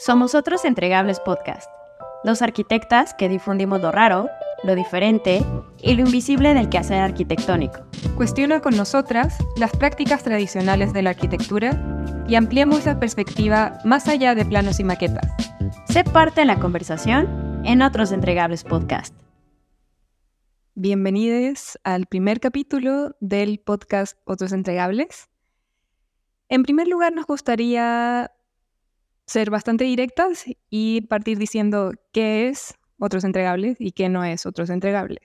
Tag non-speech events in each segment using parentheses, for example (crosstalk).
Somos otros entregables podcast, los arquitectas que difundimos lo raro, lo diferente y lo invisible del quehacer arquitectónico. Cuestiona con nosotras las prácticas tradicionales de la arquitectura y ampliemos la perspectiva más allá de planos y maquetas. Sé parte de la conversación en otros entregables podcast. Bienvenidos al primer capítulo del podcast Otros Entregables. En primer lugar, nos gustaría ser bastante directas y partir diciendo qué es Otros Entregables y qué no es Otros Entregables.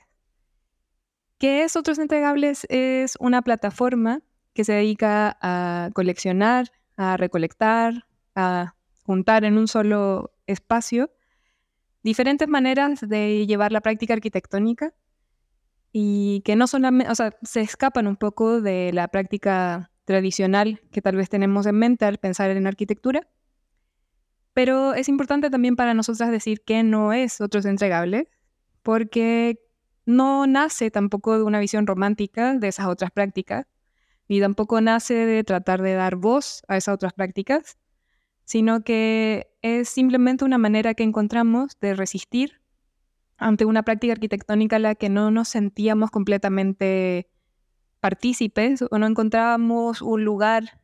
¿Qué es Otros Entregables? Es una plataforma que se dedica a coleccionar, a recolectar, a juntar en un solo espacio diferentes maneras de llevar la práctica arquitectónica y que no solamente, o sea, se escapan un poco de la práctica tradicional que tal vez tenemos en mente al pensar en arquitectura. Pero es importante también para nosotras decir que no es otros entregable, porque no nace tampoco de una visión romántica de esas otras prácticas, ni tampoco nace de tratar de dar voz a esas otras prácticas, sino que es simplemente una manera que encontramos de resistir ante una práctica arquitectónica en la que no nos sentíamos completamente partícipes o no encontrábamos un lugar,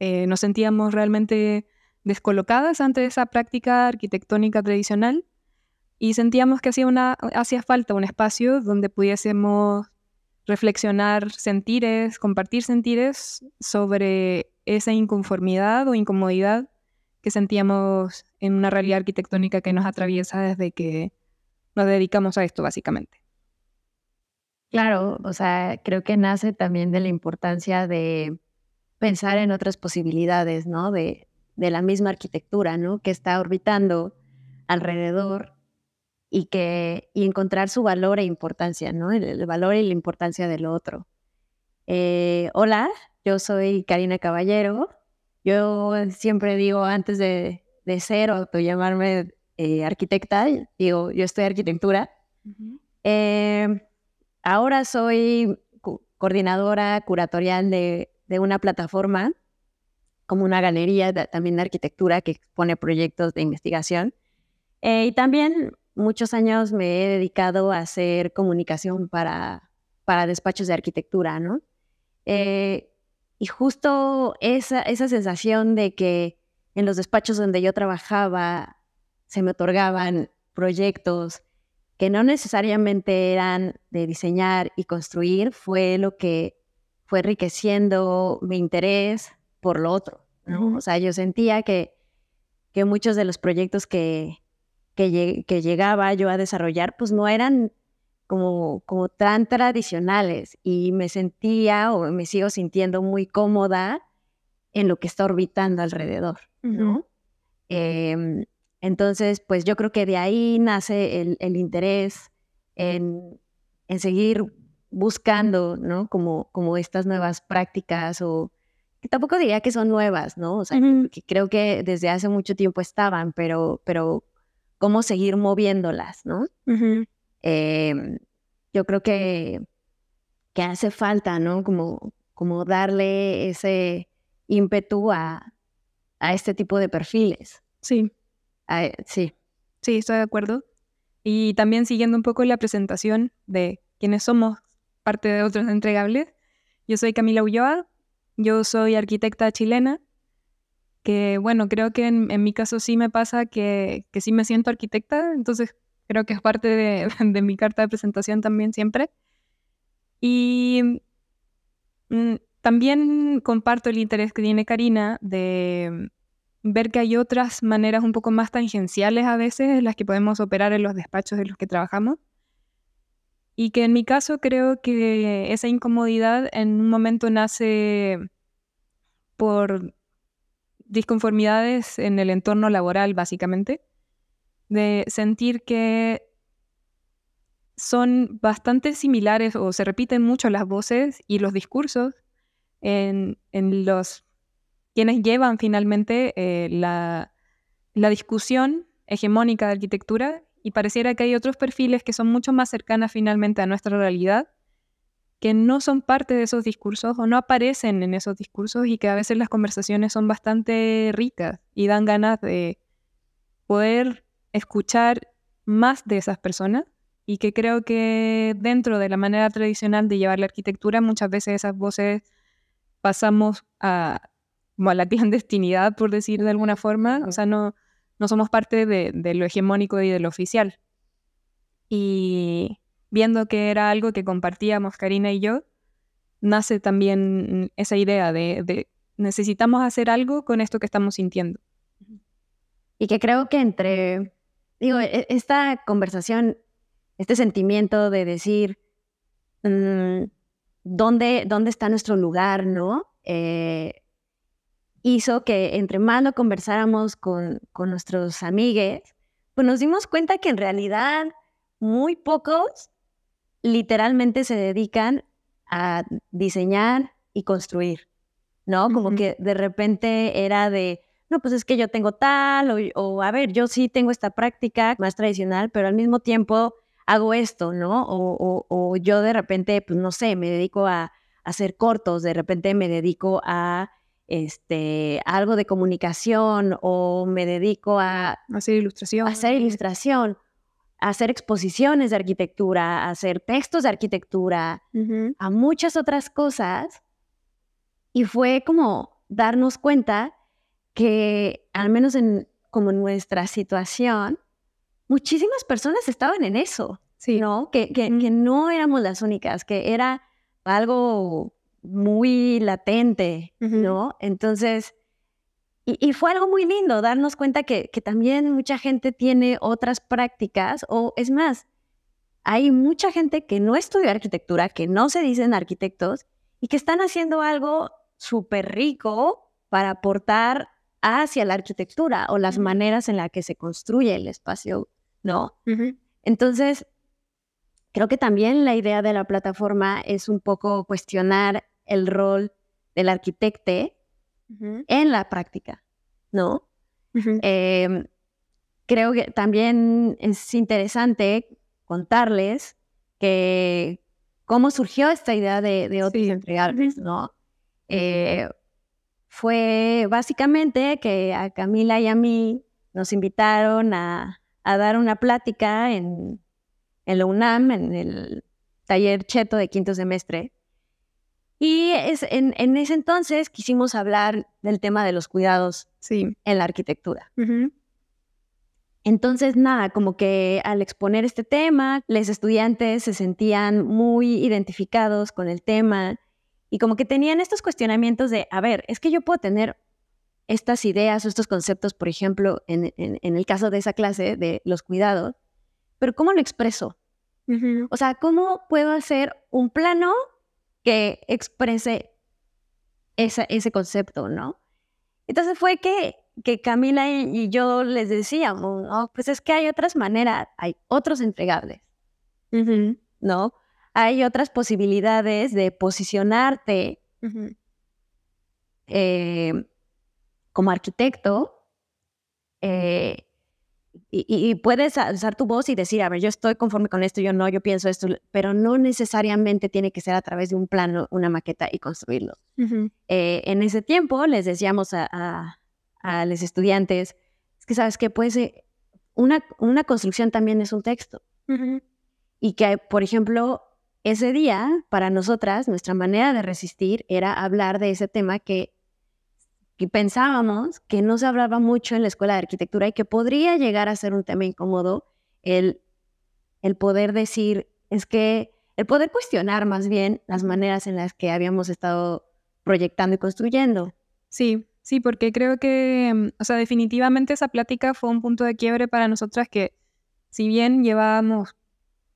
eh, nos sentíamos realmente descolocadas ante esa práctica arquitectónica tradicional y sentíamos que hacía, una, hacía falta un espacio donde pudiésemos reflexionar sentires, compartir sentires sobre esa inconformidad o incomodidad que sentíamos en una realidad arquitectónica que nos atraviesa desde que nos dedicamos a esto básicamente. Claro, o sea, creo que nace también de la importancia de pensar en otras posibilidades, ¿no? De, de la misma arquitectura, ¿no? Que está orbitando alrededor y que y encontrar su valor e importancia, ¿no? El, valor y la importancia del otro. Eh, hola, yo soy Karina Caballero. Yo siempre digo antes de, de ser o de llamarme eh, arquitecta, digo, yo estoy arquitectura. Eh, ahora soy coordinadora curatorial de, de, una plataforma, como una galería también de arquitectura que expone proyectos de investigación. Eh, y también muchos años me he dedicado a hacer comunicación para, para despachos de arquitectura, ¿no? y justo esa, esa sensación de que en los despachos donde yo trabajaba se me otorgaban proyectos que no necesariamente eran de diseñar y construir, fue lo que fue enriqueciendo mi interés por lo otro. O sea, yo sentía que, que muchos de los proyectos que, que, que, llegaba yo a desarrollar, pues no eran como, como tan tradicionales y me sentía o me sigo sintiendo muy cómoda en lo que está orbitando alrededor. ¿no? Entonces, pues yo creo que de ahí nace el, interés en, seguir buscando, ¿no? Como, como estas nuevas prácticas o que tampoco diría que son nuevas, ¿no? O sea, que creo que desde hace mucho tiempo estaban, pero, pero cómo seguir moviéndolas, ¿no? Em, yo creo que, que hace falta, ¿no? Como, como darle ese ímpetu a, a este tipo de perfiles. Sí sí. Sí, estoy de acuerdo. Y también siguiendo un poco la presentación de quienes somos parte de otros entregables, yo soy Camila Ulloa, yo soy arquitecta chilena, que bueno, creo que en, mi caso sí me pasa que, que, sí me siento arquitecta, entonces creo que es parte de, (laughs) de mi carta de presentación también siempre. Y mm, también comparto el interés que tiene Karina de ver que hay otras maneras un poco más tangenciales a veces en las que podemos operar en los despachos de los que trabajamos. Y que en mi caso creo que esa incomodidad en un momento nace por disconformidades en el entorno laboral, básicamente, de sentir que son bastante similares o se repiten mucho las voces y los discursos en, en los quienes llevan finalmente eh, la, discusión hegemónica de arquitectura y pareciera que hay otros perfiles que son mucho más cercanas finalmente a nuestra realidad que no son parte de esos discursos o no aparecen en esos discursos y que a veces las conversaciones son bastante ricas y dan ganas de poder escuchar más de esas personas y que creo que dentro de la manera tradicional de llevar la arquitectura muchas veces esas voces pasamos a, a la (laughs) clandestinidad, por decir de alguna forma, o sea, no, no somos parte de, de lo hegemónico y de lo oficial. Y viendo que era algo que compartíamos Karina y yo, nace también esa idea de, necesitamos hacer algo con esto que estamos sintiendo. Y que creo que entre, digo, e, esta conversación, este sentimiento de decir, mm, ¿dónde, ¿dónde está nuestro lugar, no? Eh, hizo que entre más lo conversáramos con, con nuestros amigues, pues nos dimos cuenta que en realidad muy pocos literalmente se dedican a diseñar y construir, ¿no? Como que de repente era de, no, pues es que yo tengo tal, o, a ver, yo sí tengo esta práctica más tradicional, pero al mismo tiempo hago esto, ¿no? O, yo de repente, pues no sé, me dedico a, hacer cortos, de repente me dedico a este, algo de comunicación o me dedico a hacer ilustración. A hacer ilustración hacer exposiciones de arquitectura, hacer textos de arquitectura, a muchas otras cosas. Y fue como darnos cuenta que, al menos en como nuestra situación, muchísimas personas estaban en eso, ¿no? Que, que, que no éramos las únicas, que era algo muy latente, ¿no? Entonces, y, fue algo muy lindo darnos cuenta que, también mucha gente tiene otras prácticas, o es más, hay mucha gente que no estudia arquitectura, que no se dicen arquitectos, y que están haciendo algo súper rico para aportar hacia la arquitectura o las maneras en las que se construye el espacio, ¿no? Entonces, creo que también la idea de la plataforma es un poco cuestionar el rol del arquitecto en la práctica, ¿no? Em, creo que también es interesante contarles que cómo surgió esta idea de, de otros entregables, ¿no? Eh, fue básicamente que a Camila y a mí nos invitaron a, dar una plática en, en la UNAM, en el taller Cheto de quinto semestre, y es, en, ese entonces quisimos hablar del tema de los cuidados sí. en la arquitectura. Entonces, nada, como que al exponer este tema, los estudiantes se sentían muy identificados con el tema y como que tenían estos cuestionamientos de, a ver, es que yo puedo tener estas ideas o estos conceptos, por ejemplo, en, el caso de esa clase de los cuidados, pero ¿cómo lo expreso? O sea, ¿cómo puedo hacer un plano que exprese ese concepto, ¿no? Entonces fue que, que Camila y yo les decíamos, no, pues es que hay otras maneras, hay otros entregables, ¿no? Hay otras posibilidades de posicionarte eh, como arquitecto eh, y, puedes alzar tu voz y decir, a ver, yo estoy conforme con esto, yo no, yo pienso esto, pero no necesariamente tiene que ser a través de un plano, una maqueta y construirlo. Eh, en ese tiempo les decíamos a, los estudiantes, es que sabes que puede ser, una, una construcción también es un texto. Y que, por ejemplo, ese día, para nosotras, nuestra manera de resistir era hablar de ese tema que que pensábamos que no se hablaba mucho en la escuela de arquitectura y que podría llegar a ser un tema incómodo el, el poder decir, es que el poder cuestionar más bien las maneras en las que habíamos estado proyectando y construyendo. Sí, sí, porque creo que, mm, o sea, definitivamente esa plática fue un punto de quiebre para nosotras que, si bien llevábamos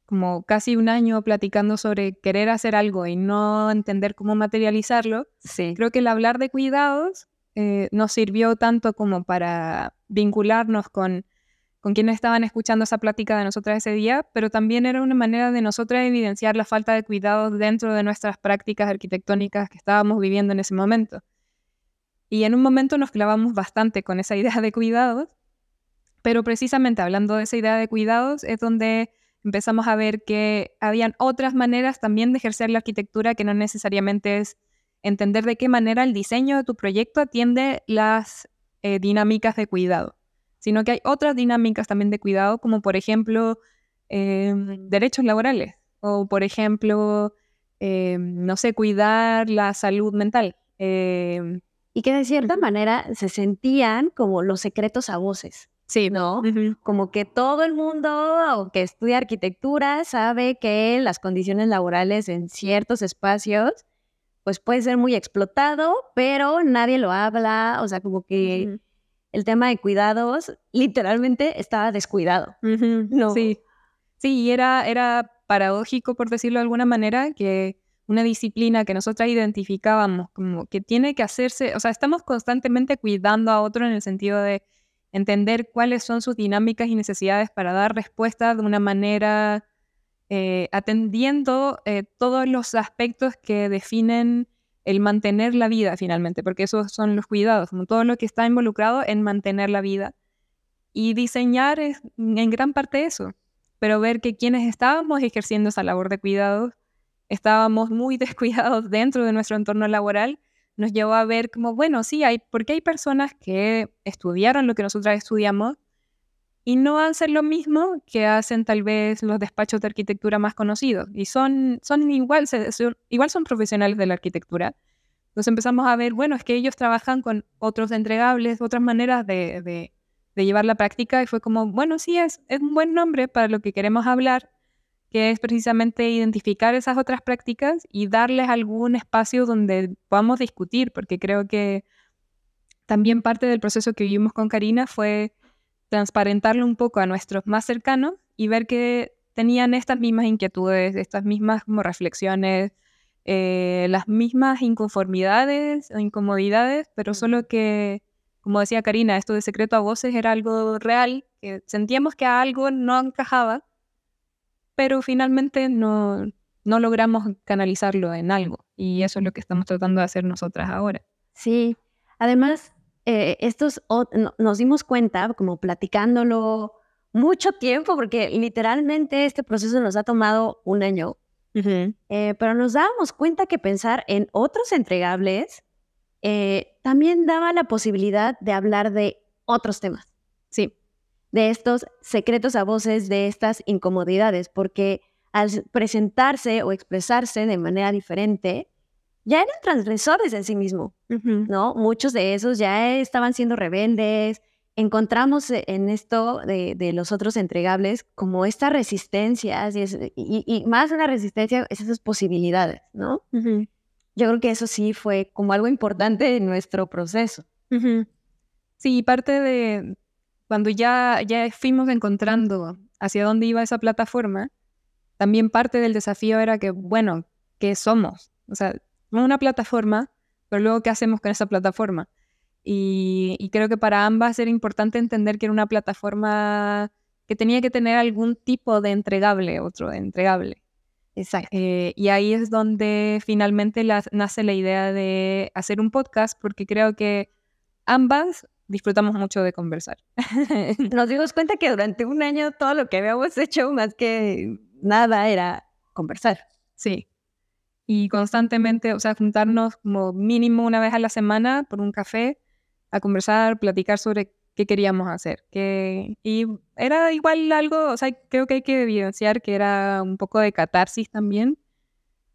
como casi un año platicando sobre querer hacer algo y no entender cómo materializarlo, sí. creo que el hablar de cuidados eh, nos sirvió tanto como para vincularnos con, con quienes estaban escuchando esa plática de nosotras ese día, pero también era una manera de nosotras evidenciar la falta de cuidado dentro de nuestras prácticas arquitectónicas que estábamos viviendo en ese momento. Y en un momento nos clavamos bastante con esa (laughs) idea de cuidados, pero precisamente hablando de esa idea de cuidados es donde empezamos a ver que habían otras maneras también de ejercer la arquitectura que no necesariamente es entender de qué manera el diseño de tu proyecto atiende las eh, dinámicas de cuidado, sino que hay otras dinámicas también de cuidado, como por ejemplo em, derechos laborales o por ejemplo, em, no sé, cuidar la salud mental. Em, y que de cierta manera se sentían como los secretos a voces. Sí. ¿No? Como que todo el mundo que estudia arquitectura sabe que las condiciones laborales en ciertos espacios pues puede ser muy explotado, pero nadie lo habla, o sea, como que el tema de cuidados literalmente estaba descuidado. no. Sí, sí, era, era paradójico, por decirlo de alguna manera, que una disciplina que nosotras identificábamos como que tiene que hacerse, o sea, estamos constantemente cuidando a otro en el sentido de entender cuáles son sus dinámicas y necesidades para dar respuesta de una manera eh, atendiendo eh, todos los aspectos que definen el mantener la vida finalmente, porque esos son los cuidados, todo lo que está involucrado en mantener la vida. Y diseñar es en gran parte eso, pero ver que quienes estábamos ejerciendo esa labor de cuidados, estábamos muy (laughs) descuidados dentro de nuestro entorno laboral, nos llevó a ver como, bueno, sí, hay, porque hay personas que estudiaron lo que nosotras estudiamos, y no hacen lo mismo que hacen tal vez los despachos de arquitectura más conocidos. Y son, son igual, igual son profesionales de la arquitectura. Entonces empezamos a ver, bueno, es que ellos trabajan con otros entregables, otras maneras de, de, de llevar la práctica y fue como, bueno, sí, es, es un buen nombre para lo que queremos hablar, que es precisamente identificar esas otras prácticas y darles algún espacio donde podamos discutir, porque creo que también parte del proceso que vivimos con Karina fue transparentarlo un poco a nuestros más cercanos y ver que tenían estas mismas inquietudes, estas mismas como reflexiones, eh, las mismas inconformidades o incomodidades, pero solo que, como decía Karina, esto de secreto a voces era algo real, que sentíamos que algo no encajaba, pero finalmente no, no logramos canalizarlo en algo. Y eso es lo que estamos tratando de hacer nosotras ahora. Sí, además eh, estos nos dimos cuenta, como platicándolo mucho tiempo, porque literalmente este proceso nos ha tomado un año, eh, pero nos dábamos cuenta que pensar en otros entregables eh, también daba la posibilidad de hablar de otros temas. Sí. De estos secretos a voces, de estas incomodidades, porque al presentarse o expresarse de manera diferente, ya eran transgresores en sí mismo, ¿no? Muchos de esos ya estaban siendo rebeldes. Encontramos e, en esto de, los otros entregables como esta resistencia, y, y, más una resistencia es esas posibilidades, ¿no? Yo creo que eso sí fue como algo importante en nuestro proceso. Sí, parte de cuando ya, ya fuimos encontrando hacia dónde iba esa plataforma, también parte del desafío era que, bueno, ¿qué somos? O sea, una plataforma, pero luego qué hacemos con esa plataforma. Y, creo que para ambas era importante entender que era una plataforma que tenía que tener algún tipo de entregable, otro entregable. Exacto. Eh, y ahí es donde finalmente nace la idea de hacer un podcast, porque creo que ambas disfrutamos mucho de conversar. (laughs) Nos dimos cuenta que durante un año todo lo que habíamos hecho, más que nada, era conversar. Sí, y constantemente, o sea, juntarnos como mínimo una vez a la semana por un café a conversar, platicar sobre qué queríamos hacer. Que, y era igual algo, o sea, creo que hay que evidenciar que era un poco de catarsis también,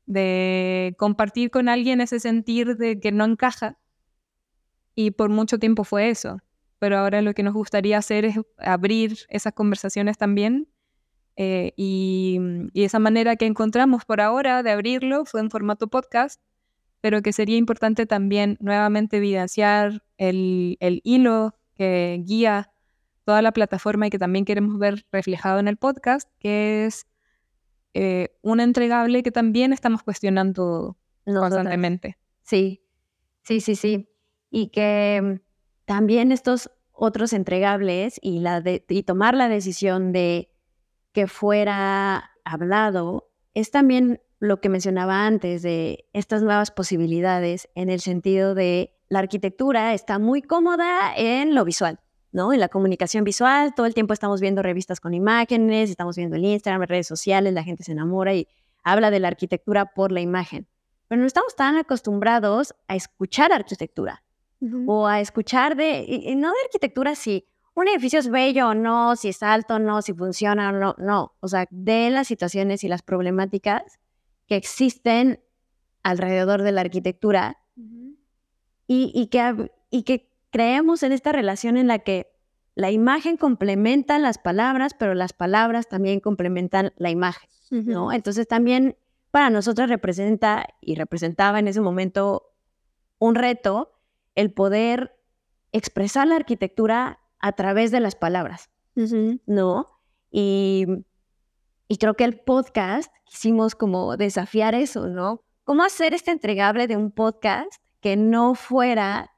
de compartir con alguien ese sentir de que no encaja. Y por mucho tiempo fue eso. Pero ahora lo que nos gustaría hacer es abrir esas conversaciones también eh, y, esa manera que encontramos por ahora de abrirlo fue en formato podcast, pero que sería importante también nuevamente evidenciar el, hilo que guía toda la plataforma y que también queremos ver reflejado en el podcast, que es eh, un entregable que también estamos cuestionando constantemente. Sí, sí, sí, sí. Y que mm, también estos otros entregables y, la y tomar la decisión de que fuera hablado es también lo que mencionaba antes de estas nuevas posibilidades en el sentido de la arquitectura está muy cómoda en lo visual, ¿no? En la comunicación visual, todo el tiempo estamos viendo revistas con imágenes, estamos viendo el Instagram, redes sociales, la gente se enamora y habla de la arquitectura por la imagen. Pero no estamos tan acostumbrados a escuchar arquitectura o a escuchar de, y, no de arquitectura si un edificio es bello o no, si es alto o no, si funciona o no, no, o sea, de las situaciones y las problemáticas que existen alrededor de la arquitectura y, y, que, y que creemos en esta relación en la que la imagen complementa las palabras, pero las palabras también complementan la imagen, ¿no? Entonces también para nosotros representa y representaba en ese momento un reto el poder expresar la arquitectura a través de las palabras, ¿no? Y, y creo que el podcast quisimos como desafiar eso, ¿no? ¿Cómo hacer este entregable de un podcast que no fuera,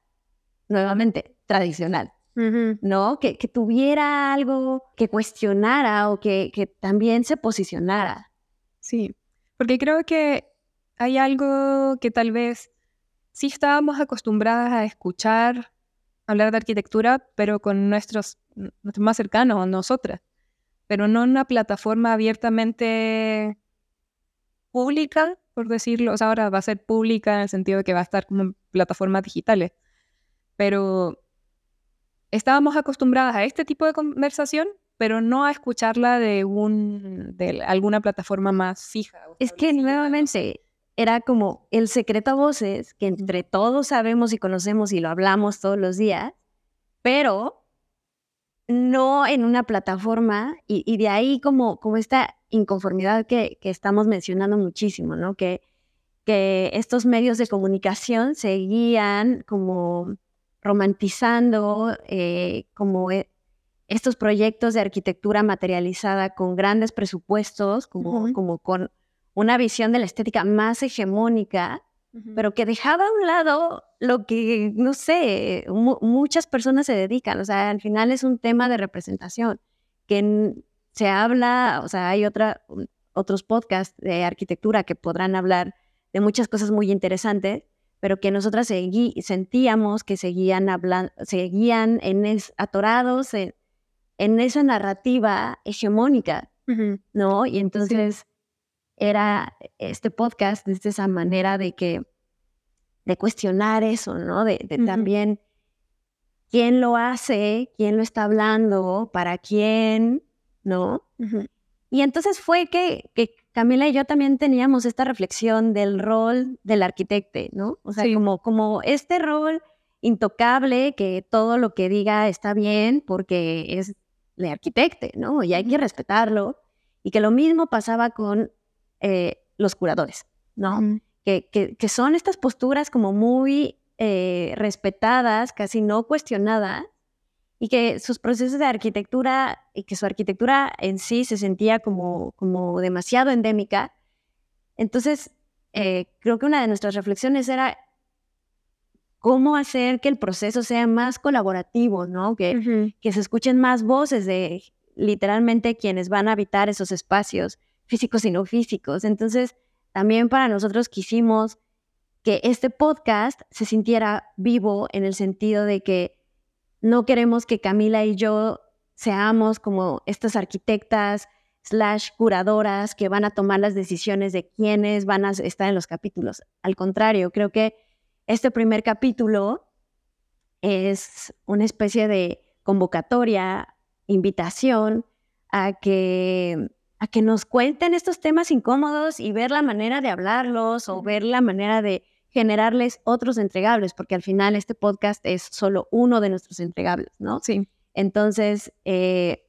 nuevamente, tradicional? ¿no? Que, que, tuviera algo que cuestionara o que, que, también se posicionara. Sí, porque creo que hay algo que tal vez sí estábamos acostumbradas a escuchar hablar de arquitectura, pero con nuestros, nuestros más cercanos, nosotras, pero no en una plataforma abiertamente pública, por decirlo, o sea, ahora va a ser pública en el sentido de que va a estar como en plataformas digitales, pero estábamos acostumbradas a este tipo de conversación, pero no a escucharla de, un, de alguna plataforma más fija. Es que nuevamente era como el secreto a voces que entre todos sabemos y conocemos y lo hablamos todos los días, pero no en una plataforma y, de ahí como, como esta inconformidad que, que, estamos mencionando muchísimo, ¿no? Que, que estos medios de comunicación seguían como romantizando eh, como e, estos proyectos de arquitectura materializada con grandes presupuestos, como, como con una visión de la estética más hegemónica, pero que dejaba a un lado lo que, no sé, muchas personas se dedican. O sea, al final es un tema de representación, que se habla, o sea, hay otra, otros podcasts de arquitectura que podrán hablar de muchas cosas muy interesantes, pero que nosotras sentíamos que seguían hablando, seguían en atorados en, esa narrativa hegemónica, ¿no? Y entonces era este podcast desde esa manera de que, de cuestionar eso, ¿no? De, también quién lo hace, quién lo está hablando, para quién, ¿no? Y entonces fue que, que, Camila y yo también teníamos esta reflexión del rol del arquitecto, ¿no? O sea, como, como este rol intocable, que todo lo que diga está bien porque es de arquitecto, ¿no? Y hay que respetarlo. Y que lo mismo pasaba con eh, los curadores, ¿no? que, que, son estas posturas como muy eh, respetadas, casi no cuestionadas, y que sus procesos de arquitectura y que su arquitectura en sí se sentía como, como demasiado endémica. Entonces, eh, creo que una de nuestras reflexiones era cómo hacer que el proceso sea más colaborativo, ¿no? Que, que se escuchen más voces de literalmente quienes van a habitar esos espacios, físicos y no físicos. Entonces, también para nosotros quisimos que este podcast se sintiera vivo en el sentido de que no queremos que Camila y yo seamos como estas arquitectas slash curadoras que van a tomar las decisiones de quiénes van a estar en los capítulos. Al contrario, creo que este primer capítulo es una especie de convocatoria, invitación a que a que nos cuenten estos temas incómodos y ver la manera de hablarlos o ver la manera de generarles otros entregables, porque al final este podcast es solo uno de nuestros entregables, ¿no? Sí. Entonces, eh,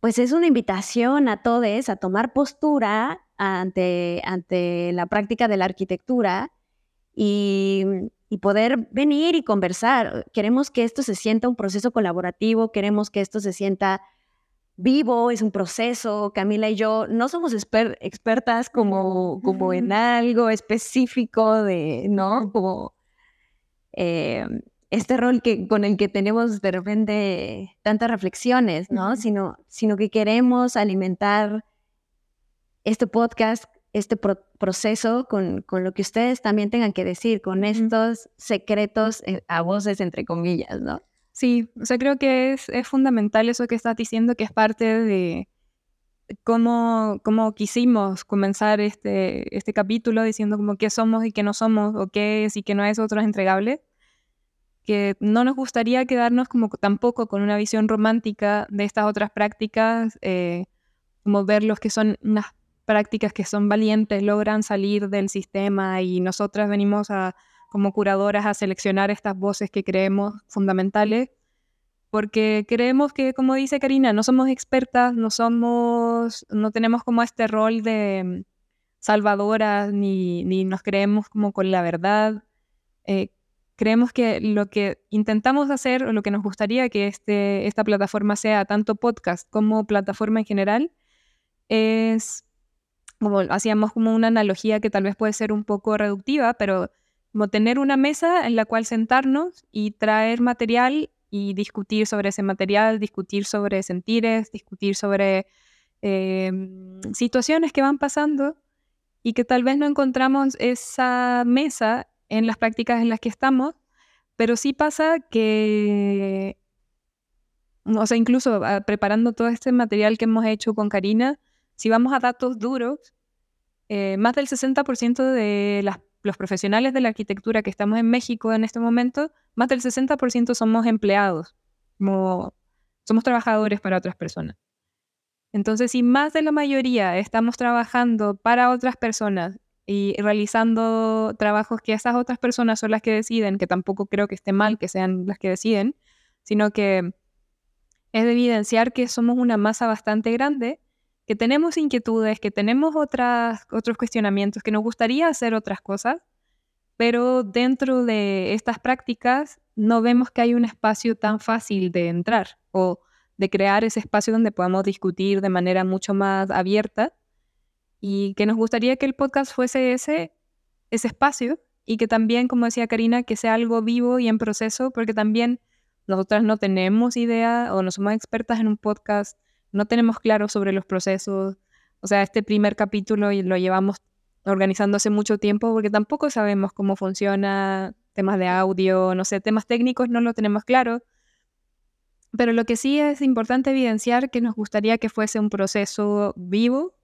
pues es una invitación a todos a tomar postura ante, ante la práctica de la arquitectura y, y poder venir y conversar. Queremos que esto se sienta un proceso colaborativo, queremos que esto se sienta vivo, es un proceso. Camila y yo no somos expertas como, como en (laughs) algo específico de, ¿no? Como eh, este rol que, con el que tenemos de repente tantas reflexiones, ¿no? Sino, sino que queremos alimentar este podcast, este proceso con, con, lo que ustedes también tengan que decir, con estos secretos eh, a voces, entre comillas, ¿no? Sí, o sea, creo que es, es fundamental eso que estás diciendo, que es parte de cómo, cómo quisimos comenzar este, este capítulo diciendo como qué somos y qué no somos, o qué es y qué no es otros entregables que no nos gustaría quedarnos como tampoco con una visión romántica de estas otras prácticas, eh, como ver los que son unas prácticas que son valientes, logran salir del sistema y nosotras venimos a, como curadoras a seleccionar estas voces que creemos fundamentales, porque creemos que, como dice Karina, no somos expertas, no somos, no tenemos como este rol de mm, salvadoras, ni, ni nos creemos como con la verdad. Eh, creemos que lo que intentamos hacer o lo que nos gustaría que este, esta plataforma sea, tanto podcast como plataforma en general, es, como hacíamos como una analogía que tal vez puede ser un poco reductiva, pero como tener una mesa en la cual sentarnos y traer material y discutir sobre ese material, discutir sobre sentires, discutir sobre em, situaciones que van pasando y que tal vez no encontramos esa mesa en las prácticas en las que estamos, pero sí pasa que, o sea, incluso ah, preparando todo este material que hemos hecho con Karina, si vamos a datos duros, eh, más del 60% de los profesionales de la arquitectura que estamos en México en este momento, más del 60% somos empleados, somos trabajadores para otras personas. Entonces, si más de la mayoría estamos trabajando para otras personas y realizando trabajos que esas otras personas son las que deciden, que tampoco creo que esté mal que sean las que deciden, sino que es de evidenciar que somos una masa bastante grande, que tenemos inquietudes, que tenemos otras, otros cuestionamientos, que nos gustaría hacer otras cosas, pero dentro de estas prácticas no vemos que hay un espacio tan fácil de entrar o de crear ese espacio donde podamos discutir de manera mucho más abierta. Y que nos gustaría que el podcast fuese ese, ese espacio y que también, como decía Karina, que sea algo vivo y en proceso, porque también nosotras no tenemos idea o no somos expertas en un podcast, no tenemos claro sobre los procesos. O sea, este primer capítulo lo llevamos organizando hace mucho tiempo porque tampoco sabemos cómo funciona temas de audio, no sé, temas técnicos no lo tenemos claro. Pero lo que sí es importante evidenciar que nos gustaría que fuese un proceso vivo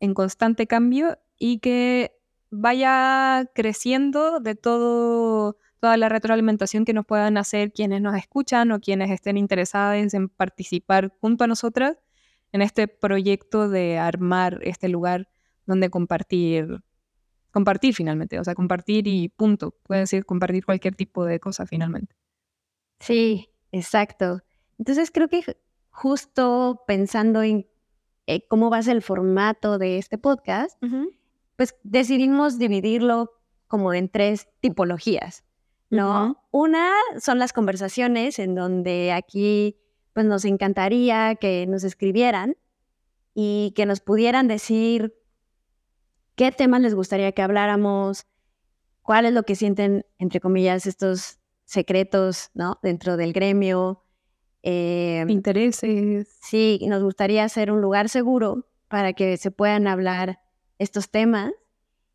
en constante cambio y que vaya creciendo de todo, toda la retroalimentación que nos puedan hacer quienes nos escuchan o quienes estén interesados en participar junto a nosotras en este proyecto de armar este lugar donde compartir, compartir finalmente, o sea, compartir y punto. Puede decir compartir cualquier tipo de cosa finalmente. Sí, exacto. Entonces creo que justo pensando en eh, cómo va a ser el formato de este podcast, pues decidimos dividirlo como en tres tipologías, ¿no? Una son las conversaciones en donde aquí pues nos encantaría que nos escribieran y que nos pudieran decir qué temas les gustaría que habláramos, cuál es lo que sienten, entre comillas, estos secretos, ¿no? Dentro del gremio, eh, intereses. Sí, nos gustaría ser un lugar seguro para que se puedan hablar estos temas.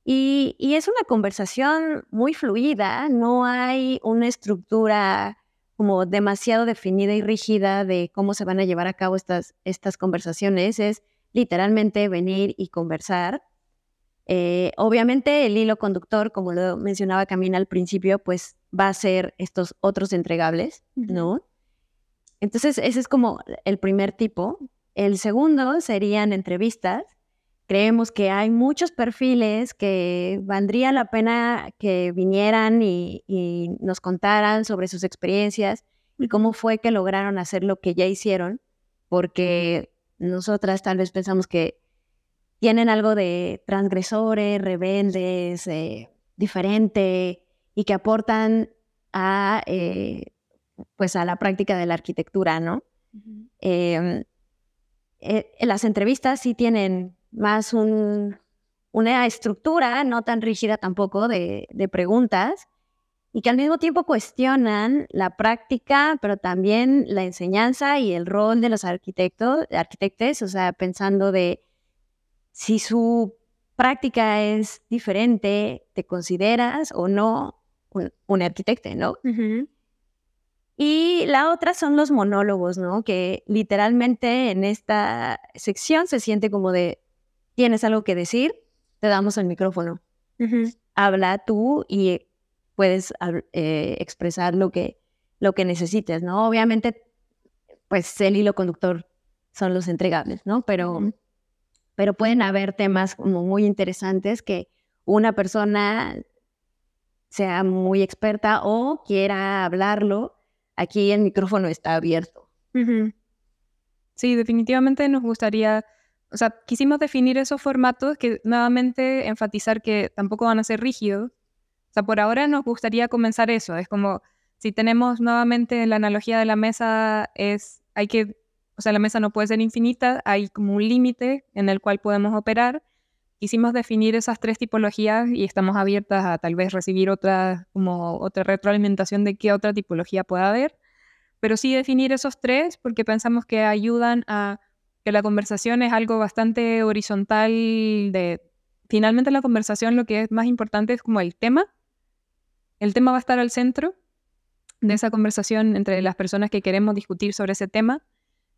Y, es una conversación muy fluida, no hay una estructura como demasiado definida y rígida de cómo se van a llevar a cabo estas, estas conversaciones, es literalmente venir y conversar. Eh, obviamente el hilo conductor, como lo mencionaba Camina al principio, pues va a ser estos otros entregables, ¿no? Entonces, ese es como el primer tipo. El segundo serían entrevistas. Creemos que hay muchos perfiles que valdría la pena que vinieran y, nos contaran sobre sus experiencias y cómo fue que lograron hacer lo que ya hicieron, porque nosotras tal vez pensamos que tienen algo de transgresores, rebeldes, eh, diferente y que aportan a eh, pues a la práctica de la arquitectura, ¿no? Em, eh, las entrevistas sí tienen más una estructura no tan rígida tampoco de, preguntas y que al mismo tiempo cuestionan la práctica, pero también la enseñanza y el rol de los arquitectos, arquitectes, o sea, pensando de si su práctica es diferente, ¿te consideras o no un, arquitecto, no? Y la otra son los monólogos, ¿no? Que literalmente en esta sección se siente como de, tienes algo que decir, te damos el micrófono. Habla tú y puedes eh, expresar lo que, lo que necesites, ¿no? Obviamente, pues el hilo conductor son los entregables, ¿no? Pero, pero pueden haber temas como muy interesantes que una persona sea muy experta o quiera hablarlo aquí el micrófono está abierto. Sí, definitivamente nos gustaría, o sea, quisimos definir esos formatos que nuevamente enfatizar que tampoco van a ser rígidos. O sea, por ahora nos gustaría comenzar eso. Es como, si tenemos nuevamente la analogía de la mesa, es, hay que, o sea, la mesa no puede ser infinita, hay como un límite en el cual podemos operar. Quisimos definir esas tres tipologías y estamos abiertas a tal vez recibir otra, como otra retroalimentación de qué otra tipología pueda haber, pero sí definir esos tres porque pensamos que ayudan a que la conversación es algo bastante horizontal de finalmente la conversación lo que es más importante es como el tema. El tema va a estar al centro de esa conversación entre las personas que queremos discutir sobre ese tema.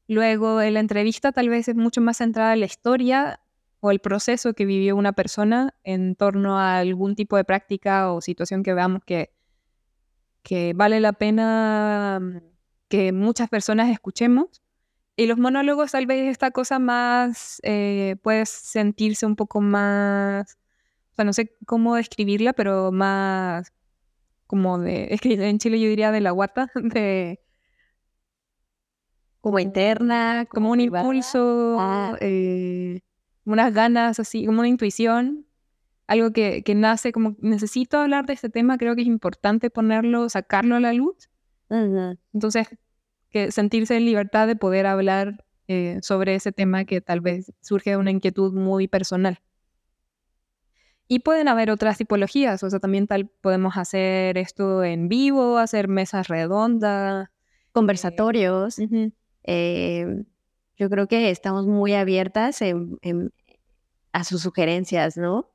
Luego, en la entrevista tal vez es mucho más centrada en la historia o el proceso que vivió una persona en torno a algún tipo de práctica o situación que veamos que, que vale la pena mm, que muchas personas escuchemos. Y los monólogos tal vez esta cosa más, eh, puede sentirse un poco más, o sea, no sé cómo describirla, pero más como de, es que en Chile yo diría de la guata, (laughs) de... Como interna, como un impulso, ah. eh, unas ganas así, como una intuición, algo que, que, nace como necesito hablar de este tema, creo que es importante ponerlo, sacarlo a la luz. Entonces, que sentirse en libertad de poder hablar eh, sobre ese tema que tal vez surge de una inquietud muy personal. Y pueden haber otras tipologías, o sea, también tal podemos hacer esto en vivo, hacer mesas redondas, conversatorios. Eh, yo creo que estamos muy abiertas a sus sugerencias, ¿no?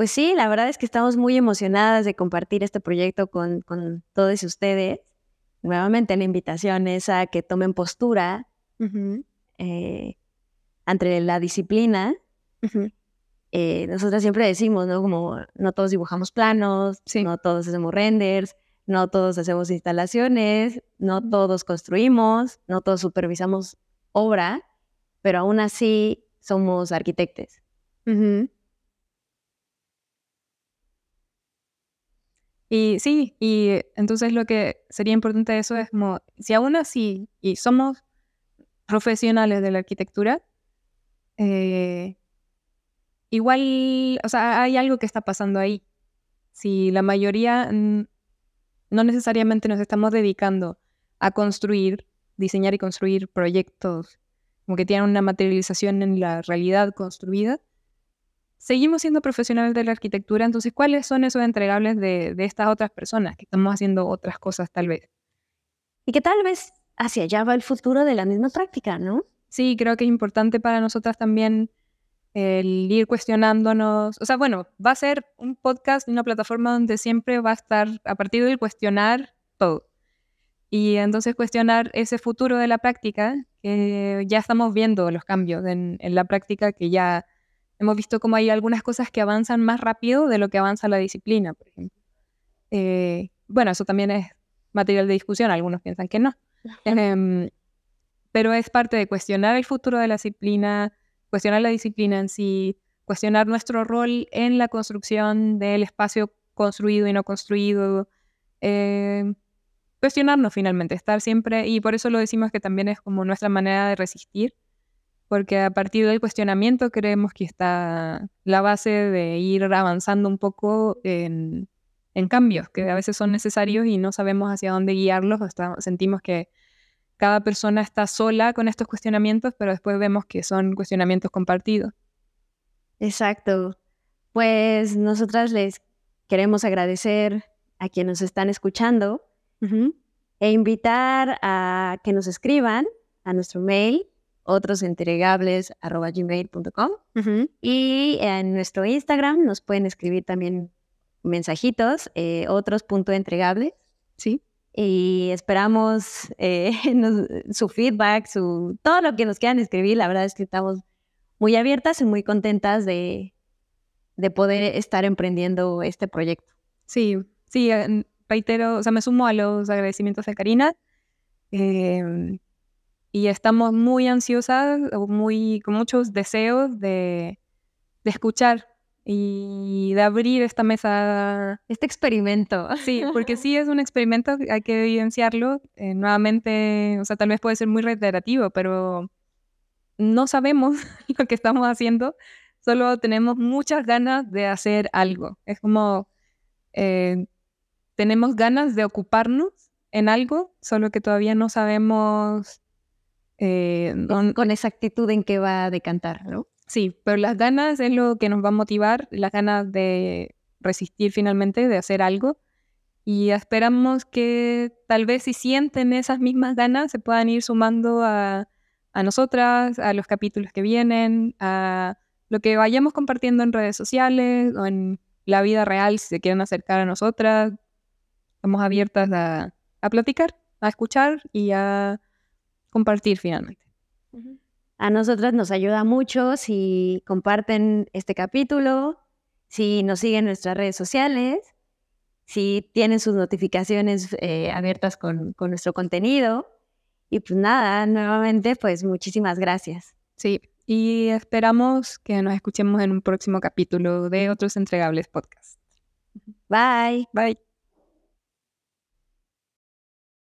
Pues sí, la verdad es que estamos muy emocionadas de compartir este proyecto con, todos ustedes. Nuevamente la invitación es a que tomen postura eh, ante la disciplina. Eh, nosotras siempre decimos, ¿no? Como no todos dibujamos planos, no todos hacemos renders, no todos hacemos instalaciones, no todos construimos, no todos supervisamos obra, pero aún así somos arquitectos. Y sí, y entonces lo que sería importante de eso es como, si aún así, y somos profesionales de la arquitectura, eh, igual, o sea, hay algo que está pasando ahí. Si la mayoría no necesariamente nos estamos dedicando a construir, diseñar y construir proyectos como que tienen una materialización en la realidad construida, seguimos siendo profesionales de la arquitectura, entonces, ¿cuáles son esos entregables de, estas otras personas que estamos haciendo otras cosas tal vez? Y que tal vez hacia allá va el futuro de la misma práctica, ¿no? Sí, creo que es importante para nosotras también el ir cuestionándonos, o sea, bueno, va a ser un podcast, una plataforma donde siempre va a estar a partir del cuestionar todo. Y entonces cuestionar ese futuro de la práctica, que ya estamos viendo los cambios en, la práctica, que ya hemos visto como hay algunas cosas que avanzan más rápido de lo que avanza la disciplina, por ejemplo. Eh, bueno, eso también es material de discusión, algunos piensan que no. (laughs) Em, pero es parte de cuestionar el futuro de la disciplina, cuestionar la disciplina en sí, cuestionar nuestro rol en la construcción del espacio construido y no construido. Eh, cuestionarnos finalmente, estar siempre, y por eso lo decimos que también es como nuestra manera de resistir, porque a partir del cuestionamiento creemos que está la base de ir avanzando un poco en, cambios que a veces son necesarios y no sabemos hacia dónde guiarlos, sentimos que cada persona está sola con estos cuestionamientos, pero después vemos que son cuestionamientos compartidos. Exacto. Pues nosotras les queremos agradecer a quienes nos están escuchando e invitar a que nos escriban a nuestro mail otrosentregables.gmail.com y en nuestro Instagram nos pueden escribir también mensajitos, eh, otros.entregables. Sí. y esperamos eh, (laughs) su feedback, su, todo lo que nos quieran escribir. La verdad es que estamos muy abiertas y muy contentas de, de poder estar emprendiendo este proyecto. Sí, sí, reitero, o sea, me sumo a los agradecimientos de Karina. Em, y estamos muy ansiosas, muy, con muchos deseos de, de escuchar y de abrir esta mesa. Este experimento. Sí, porque (laughs) sí es un experimento, hay que evidenciarlo. Eh, nuevamente, o sea, tal vez puede ser muy reiterativo, pero no sabemos (laughs) lo que estamos haciendo, solo tenemos muchas ganas de hacer algo. Es como eh, tenemos ganas de ocuparnos en algo, solo que todavía no sabemos eh, con exactitud en qué va a decantar, ¿no? Sí, pero las ganas es lo que nos va a motivar, las ganas de resistir finalmente, de hacer algo. Y esperamos que tal vez si sienten esas mismas ganas se puedan ir sumando a, a nosotras, a los capítulos que vienen, a lo que vayamos compartiendo en redes sociales o en la vida real, si se quieren acercar a nosotras. Estamos abiertas a, a platicar, a escuchar y a compartir finalmente. A nosotras nos ayuda mucho si comparten este capítulo, si nos siguen en nuestras redes sociales, si tienen sus notificaciones eh, abiertas con, con nuestro contenido. Y pues nada, nuevamente, pues muchísimas gracias. Sí, y esperamos que nos escuchemos en un próximo capítulo de otros entregables podcasts. Bye. Bye.